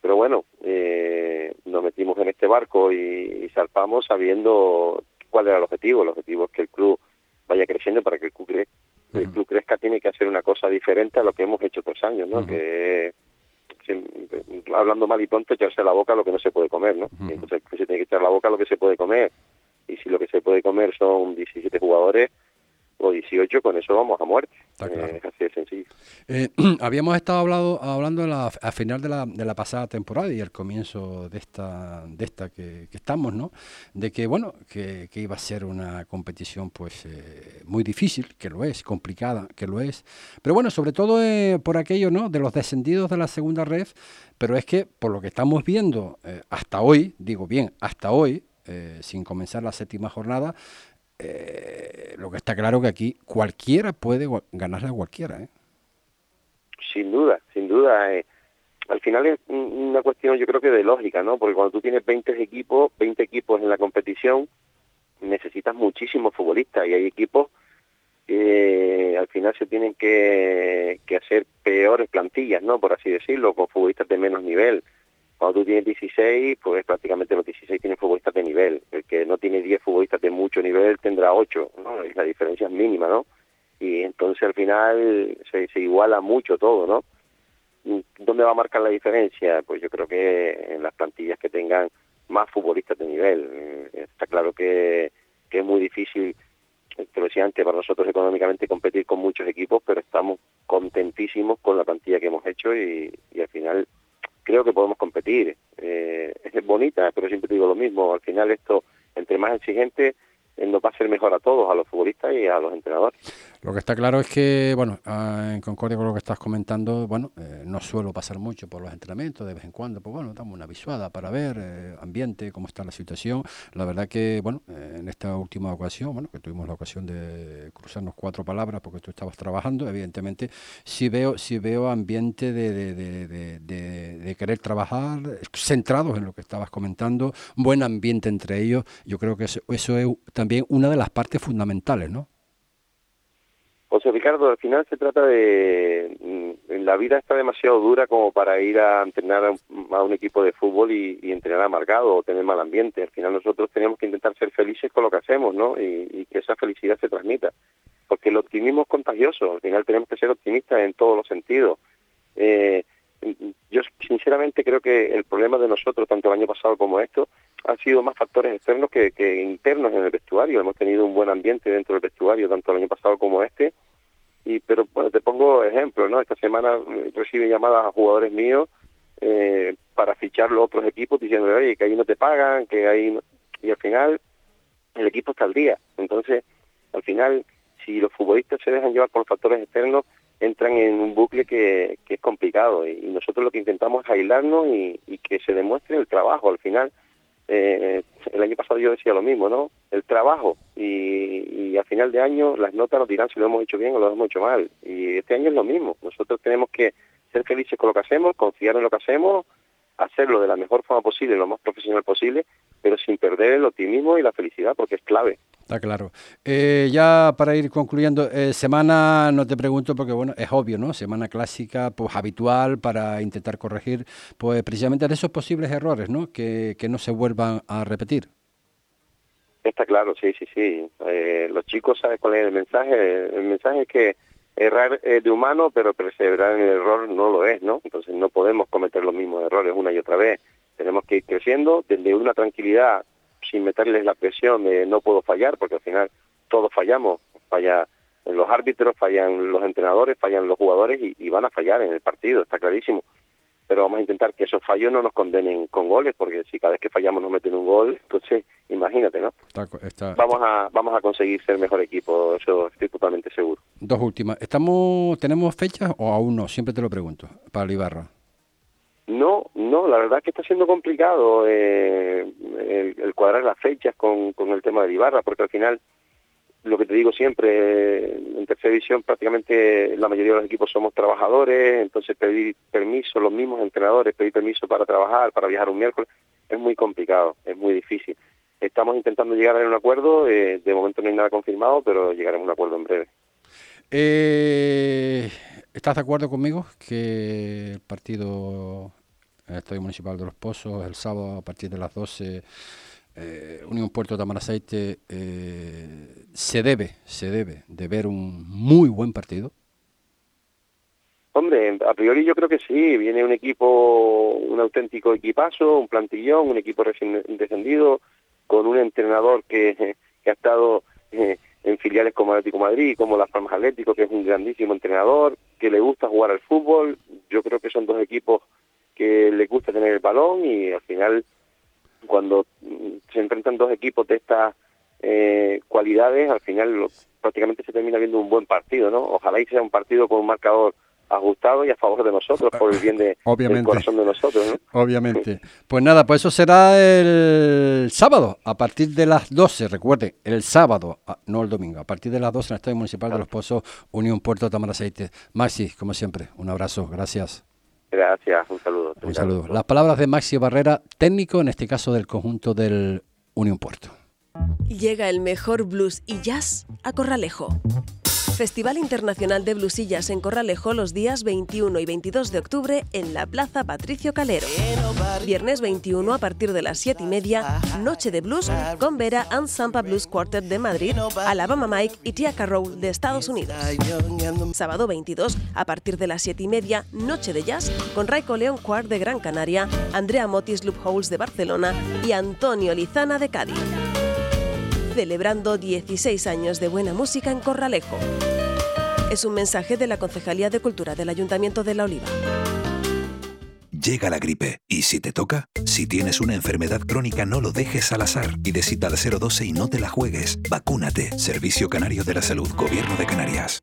Speaker 7: Pero bueno, eh, nos metimos en este barco y, salpamos sabiendo cuál era. El objetivo es que el club vaya creciendo para que el club, el club crezca tiene que hacer una cosa diferente a lo que hemos hecho otros años, ¿no? Que hablando mal y pronto echarse a la boca lo que no se puede comer, ¿no? Entonces se tiene que echar la boca lo que se puede comer. Y si lo que se puede comer son 17 jugadores, o 18, con eso vamos a muerte. Eh, es así de sencillo.
Speaker 1: Eh, habíamos estado hablado, hablando a, final de la, de la pasada temporada y al comienzo de esta, de esta que, estamos, ¿no? De que, bueno, que, iba a ser una competición pues eh, muy difícil, que lo es, complicada, que lo es. Pero bueno, sobre todo por aquello, ¿no? De los descendidos de la segunda red, pero es que por lo que estamos viendo hasta hoy, digo bien, hasta hoy, sin comenzar la séptima jornada, eh, lo que está claro que aquí cualquiera puede ganarle a cualquiera. ¿eh?
Speaker 7: Sin duda, sin duda. Eh. Al final es una cuestión yo creo que de lógica, ¿no? Porque cuando tú tienes 20 equipos, 20 equipos en la competición, necesitas muchísimos futbolistas y hay equipos que al final se tienen que, que hacer peores plantillas, ¿no? Por así decirlo, con futbolistas de menos nivel. Cuando tú tienes 16, pues prácticamente los 16 tienen futbolistas de nivel. El que no tiene 10 futbolistas de mucho nivel tendrá 8, ¿no? Y la diferencia es mínima, ¿no? Y entonces al final se, iguala mucho todo, ¿no? ¿Dónde va a marcar la diferencia? Pues yo creo que en las plantillas que tengan más futbolistas de nivel. Eh, está claro que, que es muy difícil, te lo decía antes, para nosotros económicamente competir con muchos equipos, pero estamos contentísimos con la plantilla que hemos hecho y, y al final creo que podemos competir. Eh, es bonita, pero siempre digo lo mismo, al final esto, entre más exigente, nos va a ser mejor a todos, a los futbolistas y a los entrenadores.
Speaker 1: Lo que está claro es que, bueno, ah, en concordia con lo que estás comentando, bueno, eh, no suelo pasar mucho por los entrenamientos, de vez en cuando, pues bueno, damos una visuada para ver eh, ambiente, cómo está la situación. La verdad que, bueno, eh, en esta última ocasión, bueno, que tuvimos la ocasión de cruzarnos cuatro palabras porque tú estabas trabajando, evidentemente, sí veo, sí veo ambiente de, de, de, de querer trabajar, centrados en lo que estabas comentando, buen ambiente entre ellos. Yo creo que eso, eso es también una de las partes fundamentales, ¿no?
Speaker 7: José Ricardo, al final se trata de... Mm, la vida está demasiado dura como para ir a entrenar a un, equipo de fútbol y, entrenar amargado o tener mal ambiente. Al final nosotros tenemos que intentar ser felices con lo que hacemos, ¿no? Y, que esa felicidad se transmita. Porque el optimismo es contagioso. Al final tenemos que ser optimistas en todos los sentidos. Eh, yo sinceramente creo que el problema de nosotros, tanto el año pasado como esto, han sido más factores externos que, internos en el vestuario. Hemos tenido un buen ambiente dentro del vestuario, tanto el año pasado como este. Y pero bueno, te pongo ejemplo, ¿no? Esta semana eh, recibe llamadas a jugadores míos eh, para fichar los otros equipos diciendo, oye, que ahí no te pagan, que ahí y al final el equipo está al día. Entonces, al final, si los futbolistas se dejan llevar por factores externos, entran en un bucle que, que es complicado y, nosotros lo que intentamos es aislarnos y, y que se demuestre el trabajo al final eh, el año pasado yo decía lo mismo, ¿no? El trabajo y, a final de año las notas nos dirán si lo hemos hecho bien o lo hemos hecho mal. Y este año es lo mismo. Nosotros tenemos que ser felices con lo que hacemos, confiar en lo que hacemos, hacerlo de la mejor forma posible, lo más profesional posible, pero sin perder el optimismo y la felicidad, porque es clave.
Speaker 1: Está claro. Eh, ya para ir concluyendo, eh, semana, no te pregunto porque bueno, es obvio, ¿no? Semana clásica, pues habitual para intentar corregir, pues precisamente de esos posibles errores, ¿no? Que, que no se vuelvan a repetir.
Speaker 7: Está claro, sí, sí, sí. Eh, los chicos saben cuál es el mensaje. El mensaje es que errar es de humano, pero perseverar en el error no lo es, ¿no? Entonces no podemos cometer los mismos errores una y otra vez. Tenemos que ir creciendo desde una tranquilidad sin meterles la presión de no puedo fallar, porque al final todos fallamos, falla los árbitros, fallan los entrenadores, fallan los jugadores y, van a fallar en el partido, está clarísimo. Pero vamos a intentar que esos fallos no nos condenen con goles, porque si cada vez que fallamos nos meten un gol, entonces imagínate, ¿no? Vamos a vamos a conseguir ser mejor equipo, eso estoy totalmente seguro.
Speaker 1: Dos últimas. ¿Estamos tenemos fechas o aún no? Siempre te lo pregunto, para Ibarra.
Speaker 7: No, no, la verdad es que está siendo complicado eh, el, cuadrar las fechas con, con el tema de Ibarra, porque al final, lo que te digo siempre, en tercera división prácticamente la mayoría de los equipos somos trabajadores, entonces pedir permiso, los mismos entrenadores, pedir permiso para trabajar, para viajar un miércoles, es muy complicado, es muy difícil. Estamos intentando llegar a un acuerdo, eh, de momento no hay nada confirmado, pero llegaremos a un acuerdo en breve.
Speaker 1: Eh, ¿Estás de acuerdo conmigo que el partido el Estadio Municipal de Los Pozos el sábado a partir de las 12 eh, Unión Puerto Tamaraceite eh, se debe se debe de ver un muy buen partido
Speaker 7: Hombre, a priori yo creo que sí, viene un equipo, un auténtico equipazo, un plantillón, un equipo recién descendido, con un entrenador que, ha estado eh, en filiales como Atlético Madrid, como Las Palmas Atlético, que es un grandísimo entrenador, que le gusta jugar al fútbol. Yo creo que son dos equipos que les gusta tener el balón y al final cuando se enfrentan dos equipos de estas eh, cualidades, al final prácticamente se termina viendo un buen partido, ¿no? Ojalá y sea un partido con un marcador ajustado y a favor de nosotros, por el bien de, del corazón de nosotros. ¿no?
Speaker 1: Obviamente. Pues nada, pues eso será el sábado, a partir de las 12, recuerde, el sábado, ah, no el domingo, a partir de las 12 en el Estadio Municipal de Los Pozos, Unión Puerto Tamaraceite. Maxi, como siempre, un abrazo, gracias.
Speaker 7: Gracias, un saludo.
Speaker 1: Un saludo. Las palabras de Maxi Barrera, técnico en este caso del conjunto del Unión Puerto.
Speaker 10: Llega el mejor blues y jazz a Corralejo. Festival Internacional de Blusillas en Corralejo los días 21 y 22 de octubre en la Plaza Patricio Calero. Viernes 21 a partir de las 7 y media, Noche de Blues con Vera and Sampa Blues Quartet de Madrid, Alabama Mike y Tia Carroll de Estados Unidos. Sábado 22 a partir de las 7 y media, Noche de Jazz con Raico León Quart de Gran Canaria, Andrea Motis Loopholes de Barcelona y Antonio Lizana de Cádiz celebrando 16 años de buena música en Corralejo. Es un mensaje de la Concejalía de Cultura del Ayuntamiento de La Oliva.
Speaker 11: Llega la gripe y si te toca, si tienes una enfermedad crónica no lo dejes al azar y de cita al 012 y no te la juegues. Vacúnate. Servicio Canario de la Salud, Gobierno de Canarias.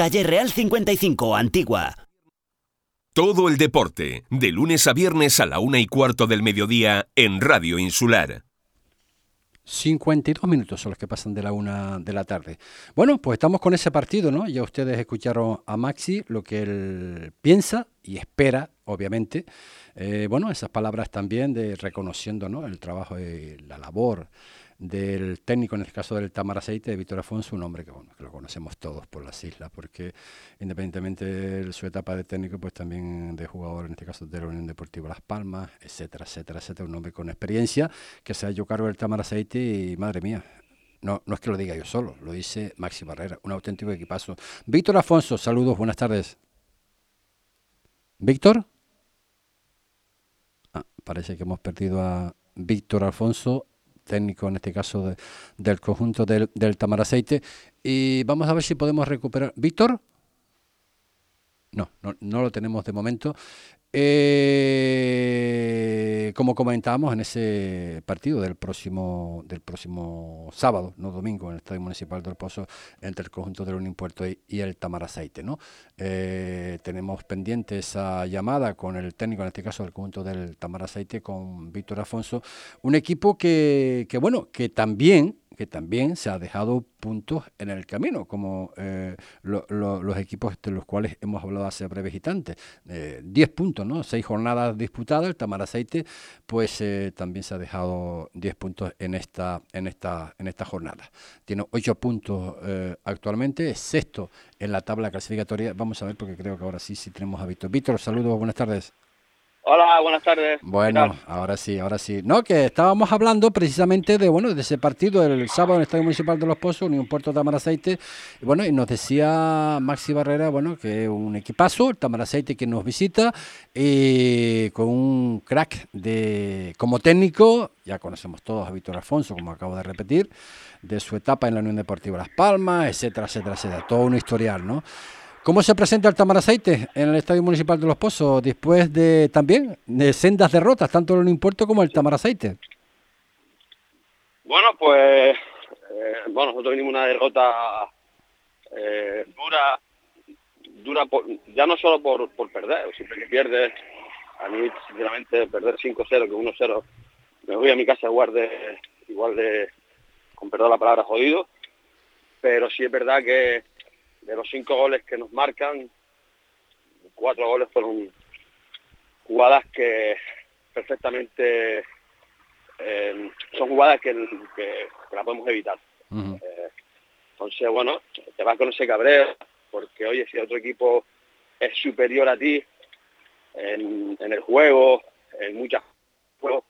Speaker 12: Calle Real 55, Antigua.
Speaker 3: Todo el deporte, de lunes a viernes a la una y cuarto del mediodía en Radio Insular.
Speaker 1: 52 minutos son los que pasan de la una de la tarde. Bueno, pues estamos con ese partido, ¿no? Ya ustedes escucharon a Maxi lo que él piensa y espera, obviamente. Eh, bueno, esas palabras también de reconociendo, ¿no? El trabajo y la labor del técnico, en el caso del Tamaraceite, de Víctor Afonso, un hombre que, bueno, que lo conocemos todos por las islas, porque independientemente de su etapa de técnico, pues también de jugador, en este caso de la Unión Deportiva Las Palmas, etcétera, etcétera, etcétera, un hombre con experiencia que se ha hecho cargo del Tamaraceite y madre mía, no, no es que lo diga yo solo, lo dice Maxi Barrera, un auténtico equipazo. Víctor Afonso, saludos, buenas tardes. ¿Víctor? Ah, parece que hemos perdido a Víctor Alfonso técnico, en este caso del conjunto del, del Tamaraceite. Y vamos a ver si podemos recuperar. ¿Víctor? No, no, no, lo tenemos de momento. Eh, como comentábamos en ese partido del próximo del próximo sábado, no domingo, en el Estadio Municipal del Pozo, entre el conjunto del Unión Puerto y, el Tamaraceite. ¿no? Eh, tenemos pendiente esa llamada con el técnico, en este caso del conjunto del Tamaraceite, con Víctor Afonso, un equipo que, que bueno, que también que también se ha dejado puntos en el camino, como eh, los equipos de los cuales hemos hablado hace breves instantes. Eh, diez puntos, ¿no? Seis jornadas disputadas, el Tamaraceite, pues eh, también se ha dejado diez puntos en esta, en esta, en esta jornada. Tiene ocho puntos actualmente, es sexto en la tabla clasificatoria. Vamos a ver, porque creo que ahora sí, sí tenemos a Víctor. Víctor, saludos, buenas tardes.
Speaker 13: Hola, buenas tardes.
Speaker 1: Bueno, ahora sí, ahora sí. No, que estábamos hablando precisamente de bueno de ese partido el sábado en el Estadio Municipal de Los Pozos, un Puerto Tamaraceite. Y bueno, y nos decía Maxi Barrera, bueno, que un equipazo, el Tamaraceite que nos visita, y con un crack de como técnico, ya conocemos todos a Víctor Alfonso, como acabo de repetir, de su etapa en la Unión Deportiva Las Palmas, etcétera, etcétera, etcétera. Todo un historial, ¿no? ¿Cómo se presenta el Tamaraceite en el Estadio Municipal de Los Pozos después de también de sendas derrotas, tanto el Importo como el Tamaraceite?
Speaker 13: Bueno, pues eh, bueno, nosotros venimos una derrota eh, dura, dura ya no solo por, por perder, siempre que pierdes, a mí sinceramente perder 5-0 que 1-0, me voy a mi casa igual de, igual de, con perdón la palabra, jodido, pero sí es verdad que de los cinco goles que nos marcan, cuatro goles fueron jugadas que perfectamente eh, son jugadas que, que, la podemos evitar. Eh, entonces, bueno, te vas con ese cabreo, porque oye, si otro equipo es superior a ti en, el juego, en muchas juegos,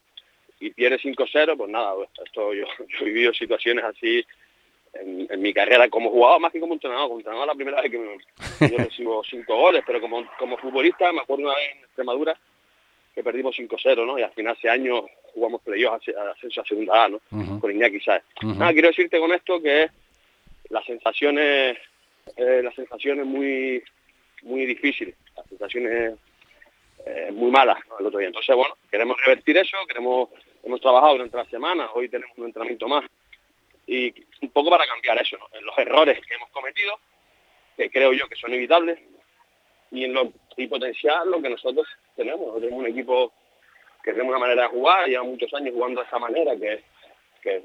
Speaker 13: y pierdes 5-0, pues nada, esto yo, yo he vivido situaciones así en, mi carrera como jugador más que como entrenador. Como entrenador la primera vez que me, yo recibo cinco goles, pero como, como futbolista me acuerdo una vez en Extremadura que perdimos 5-0, ¿no? Y al final ese año jugamos playoffs a ascenso a segunda A, ¿no? Con Iñaki ¿sabes? Nada, quiero decirte con esto que las sensaciones, eh, las sensaciones muy, muy difíciles, las sensaciones eh, muy malas el otro día. Entonces, bueno, queremos revertir eso, queremos, hemos trabajado durante la semana, hoy tenemos un entrenamiento más y un poco para cambiar eso, los errores que hemos cometido que creo yo que son evitables, y, en potenciar lo que nosotros tenemos. Tenemos un equipo que tenemos una manera de jugar, lleva muchos años jugando de esa manera, que, es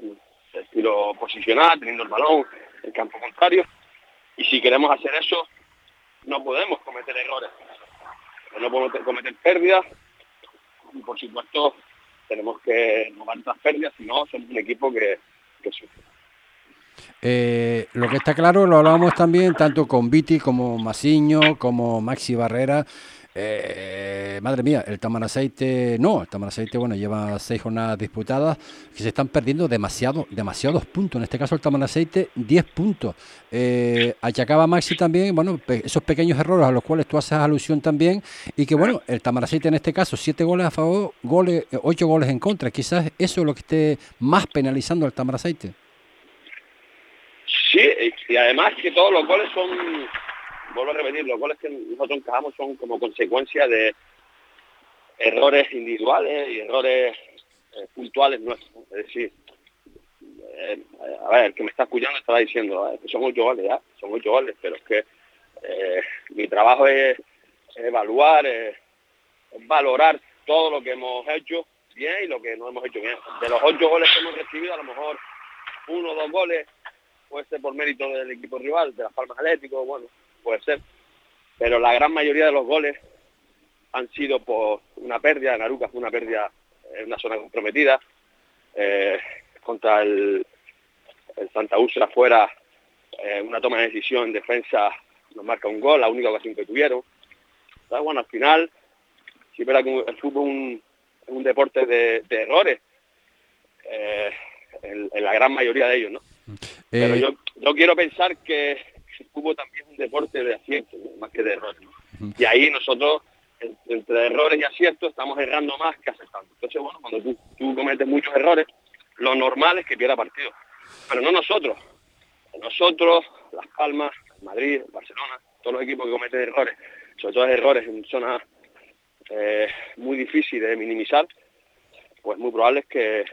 Speaker 13: estilo posicional, teniendo el balón, el campo contrario, y si queremos hacer eso, no podemos cometer errores, no podemos cometer pérdidas, y por supuesto tenemos que no las pérdidas, si no somos un equipo que, que sufre.
Speaker 1: Eh, lo que está claro, lo hablábamos también tanto con Viti como Masiño, como Maxi Barrera. Eh, madre mía, el Tamaraceite no, el Tamaraceite bueno lleva seis jornadas disputadas que se están perdiendo demasiado, demasiados puntos. En este caso el Tamaraceite 10 puntos. Eh, achacaba Maxi también, bueno, esos pequeños errores a los cuales tú haces alusión también y que bueno, el Tamaraceite en este caso siete goles a favor, goles, ocho goles en contra. Quizás eso es lo que esté más penalizando al Tamaraceite.
Speaker 13: Sí, y además que todos los goles son, vuelvo a repetir, los goles que nosotros encajamos son como consecuencia de errores individuales y errores eh, puntuales nuestros. Es decir, eh, a ver, el que me está escuchando estará diciendo que son ocho goles, ya, son ocho goles, pero es que eh, mi trabajo es, evaluar, valorar todo lo que hemos hecho bien y lo que no hemos hecho bien. De los ocho goles que hemos recibido, a lo mejor uno o dos goles puede ser por mérito del equipo rival, de las Palmas Atlético, bueno, puede ser. Pero la gran mayoría de los goles han sido por una pérdida, en Aruca fue una pérdida en una zona comprometida, eh, contra el, Santa Úrsula fuera, eh, una toma de decisión en defensa nos marca un gol, la única ocasión que tuvieron. bueno, al final, si verá que el fútbol es un, deporte de, errores, eh, en, la gran mayoría de ellos, ¿no? Pero eh, yo, yo quiero pensar que el fútbol también es un deporte de aciertos, más que de errores. Y ahí nosotros, entre errores y aciertos, estamos errando más que acertando. Entonces, bueno, cuando tú, tú cometes muchos errores, lo normal es que pierda partido. Pero no nosotros. Nosotros, Las Palmas, Madrid, Barcelona, todos los equipos que cometen errores, sobre todo errores en zonas eh, muy difíciles de minimizar, pues muy probable es que,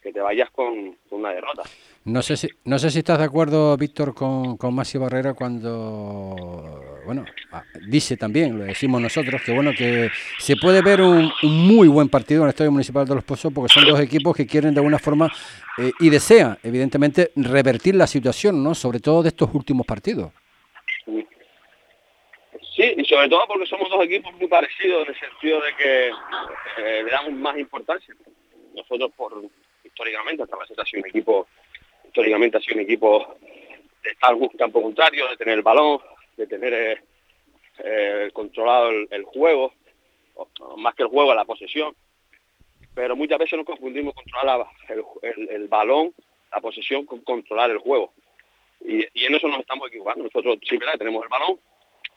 Speaker 13: que te vayas con, una derrota.
Speaker 1: No sé si, no sé si estás de acuerdo, Víctor, con, con Masi Barrera cuando, bueno, ah, dice también, lo decimos nosotros, que bueno, que se puede ver un, muy buen partido en el Estadio Municipal de Los Pozos porque son dos equipos que quieren de alguna forma eh, y desean, evidentemente, revertir la situación, ¿no? Sobre todo de estos últimos partidos.
Speaker 13: Sí, y sobre todo porque somos dos equipos muy parecidos en el sentido de que eh, le damos más importancia. Nosotros por históricamente, hasta ha sido un equipo, históricamente ha sido un equipo de estar en campo contrario, de tener el balón, de tener eh, eh, controlado el, juego, más que el juego, la posesión. Pero muchas veces nos confundimos controlar el, balón, la posesión, con controlar el juego. Y, en eso nos estamos equivocando. Nosotros sí, que tenemos el balón,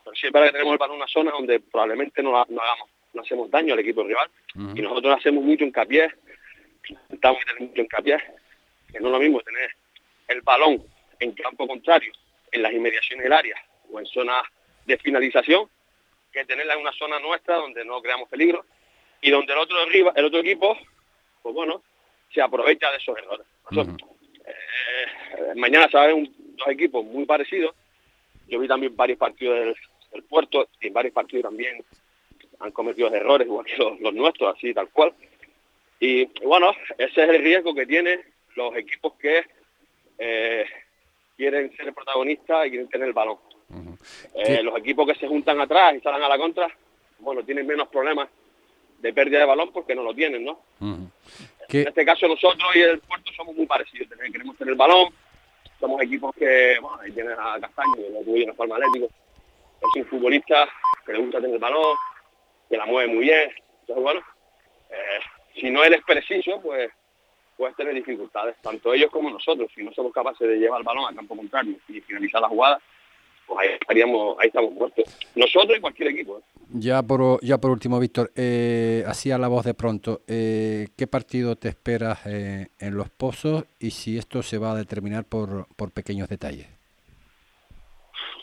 Speaker 13: pero sí que tenemos el balón en una zona donde probablemente no, hagamos, no hacemos daño al equipo rival. Y nosotros hacemos mucho hincapié estamos mucho hincapié, que no es lo mismo tener el balón en campo contrario, en las inmediaciones del área o en zona de finalización, que tenerla en una zona nuestra donde no creamos peligro y donde el otro arriba, el otro equipo, pues bueno, se aprovecha de esos errores. Eh, mañana se va a ver dos equipos muy parecidos. Yo vi también varios partidos del, puerto y en varios partidos también han cometido errores igual que los nuestros, así tal cual. Y bueno, ese es el riesgo que tienen los equipos que eh, quieren ser protagonistas y quieren tener el balón. Eh, los equipos que se juntan atrás y salen a la contra, bueno, tienen menos problemas de pérdida de balón porque no lo tienen, ¿no? En este caso nosotros y el puerto somos muy parecidos, queremos tener el balón, somos equipos que, bueno, ahí tienes a Castaño, lo tuyo en el Palma Atlético, es un futbolista que le gusta tener el balón, que la mueve muy bien, entonces bueno, eh, si no él es preciso, pues puedes tener dificultades, tanto ellos como nosotros. Si no somos capaces de llevar el balón al campo contrario y finalizar la jugada, pues ahí estaríamos, ahí estamos muertos. Nosotros y cualquier equipo. ¿eh?
Speaker 1: Ya por ya por último, Víctor, eh, hacía la voz de pronto. Eh, ¿Qué partido te esperas eh, en los pozos y si esto se va a determinar por, por pequeños detalles?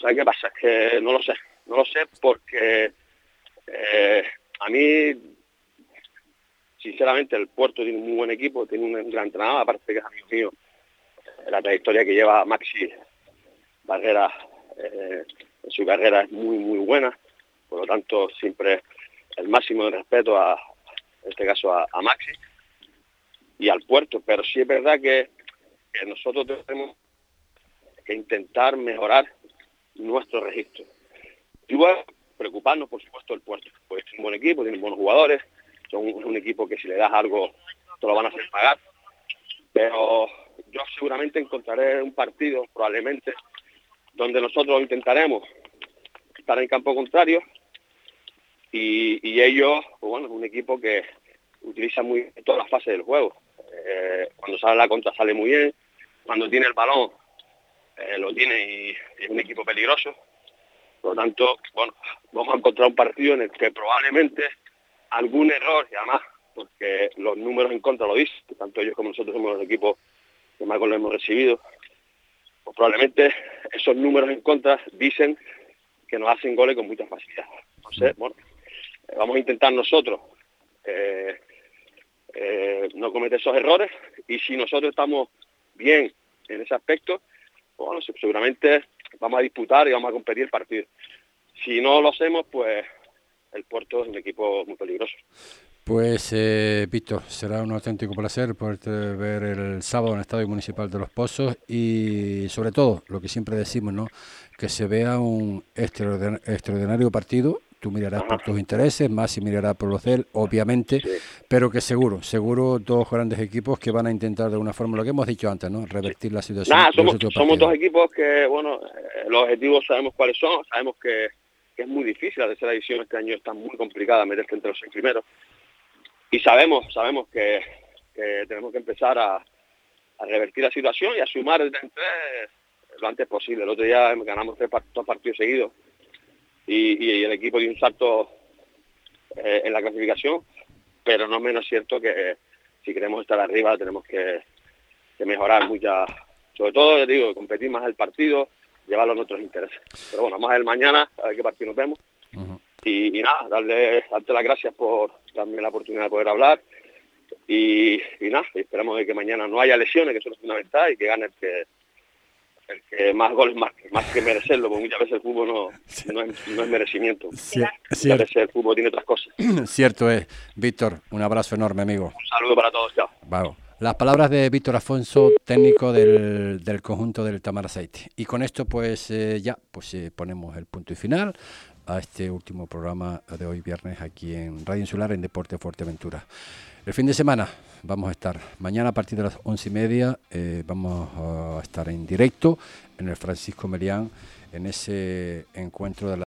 Speaker 13: ¿Sabes qué pasa? Es que no lo sé. No lo sé porque a mí sinceramente el Puerto tiene un muy buen equipo, tiene un gran entrenador, aparte que es amigo mío, la trayectoria que lleva Maxi Barrera, eh, en su carrera es muy, muy buena, por lo tanto siempre el máximo de respeto a, en este caso a, Maxi. Y al puerto, pero sí es verdad que, nosotros tenemos que intentar mejorar nuestro registro. Y bueno, preocuparnos, por supuesto, del puerto, porque es un buen equipo, tienen buenos jugadores, son un, equipo que si le das algo te lo van a hacer pagar, pero yo seguramente encontraré un partido, probablemente, donde nosotros intentaremos estar en campo contrario y, ellos, pues bueno, es un equipo que utiliza muy todas las fases del juego. Eh, cuando sale la contra sale muy bien, cuando tiene el balón eh, lo tiene y, es un equipo peligroso. Por lo tanto, bueno, vamos a encontrar un partido en el que probablemente algún error, y además, porque los números en contra lo dicen, tanto ellos como nosotros somos los equipos que más goles hemos recibido, pues probablemente esos números en contra dicen que nos hacen goles con mucha facilidad. Entonces, bueno, vamos a intentar nosotros eh, eh, no cometer esos errores y si nosotros estamos bien en ese aspecto, pues bueno, seguramente vamos a disputar y vamos a competir el partido. Si no lo hacemos, pues el puerto es un equipo muy peligroso.
Speaker 1: Pues, eh, Víctor, será un auténtico placer poderte ver el sábado en el Estadio Municipal de Los Pozos y, sobre todo, lo que siempre decimos, ¿no? que se vea un extraordinario partido tú mirarás por tus intereses, Masi mirará por los de él, obviamente, pero que seguro, seguro dos grandes equipos que van a intentar de una forma, lo que hemos dicho antes, ¿no? Revertir la situación.
Speaker 13: somos, somos dos equipos que, bueno, eh, los objetivos sabemos cuáles son, sabemos que, es muy difícil la tercera edición este año está muy complicada meterte entre los seis primeros y sabemos, sabemos que, tenemos que empezar a, revertir la situación y a sumar el tres lo antes posible. El otro día ganamos tres, dos partidos seguidos y, el equipo dio un salto eh, en la clasificación, pero no menos cierto que eh, si queremos estar arriba tenemos que, mejorar muchas, sobre todo, digo, competir más el partido, llevarlo a nuestros intereses. Pero bueno, más el mañana, a ver qué partido nos vemos. y, nada, darle, darte las gracias por darme la oportunidad de poder hablar. Y, nada, esperamos de que mañana no haya lesiones, que eso es fundamental, y que gane el que, que más goles más, más que merecerlo, porque muchas veces el fútbol no, no, es, merecimiento. muchas veces el fútbol tiene otras cosas.
Speaker 1: Cierto es. Víctor, un abrazo enorme, amigo.
Speaker 13: Un saludo para todos, chao.
Speaker 1: Vamos. Las palabras de Víctor Afonso, técnico del, conjunto del Tamar Aceite. Y con esto, pues eh, ya, pues eh, ponemos el punto y final a este último programa de hoy viernes aquí en Radio Insular en Deporte Fuerteventura. El fin de semana vamos a estar mañana a partir de las once y media, eh, vamos a estar en directo en el Francisco Melián en ese encuentro de la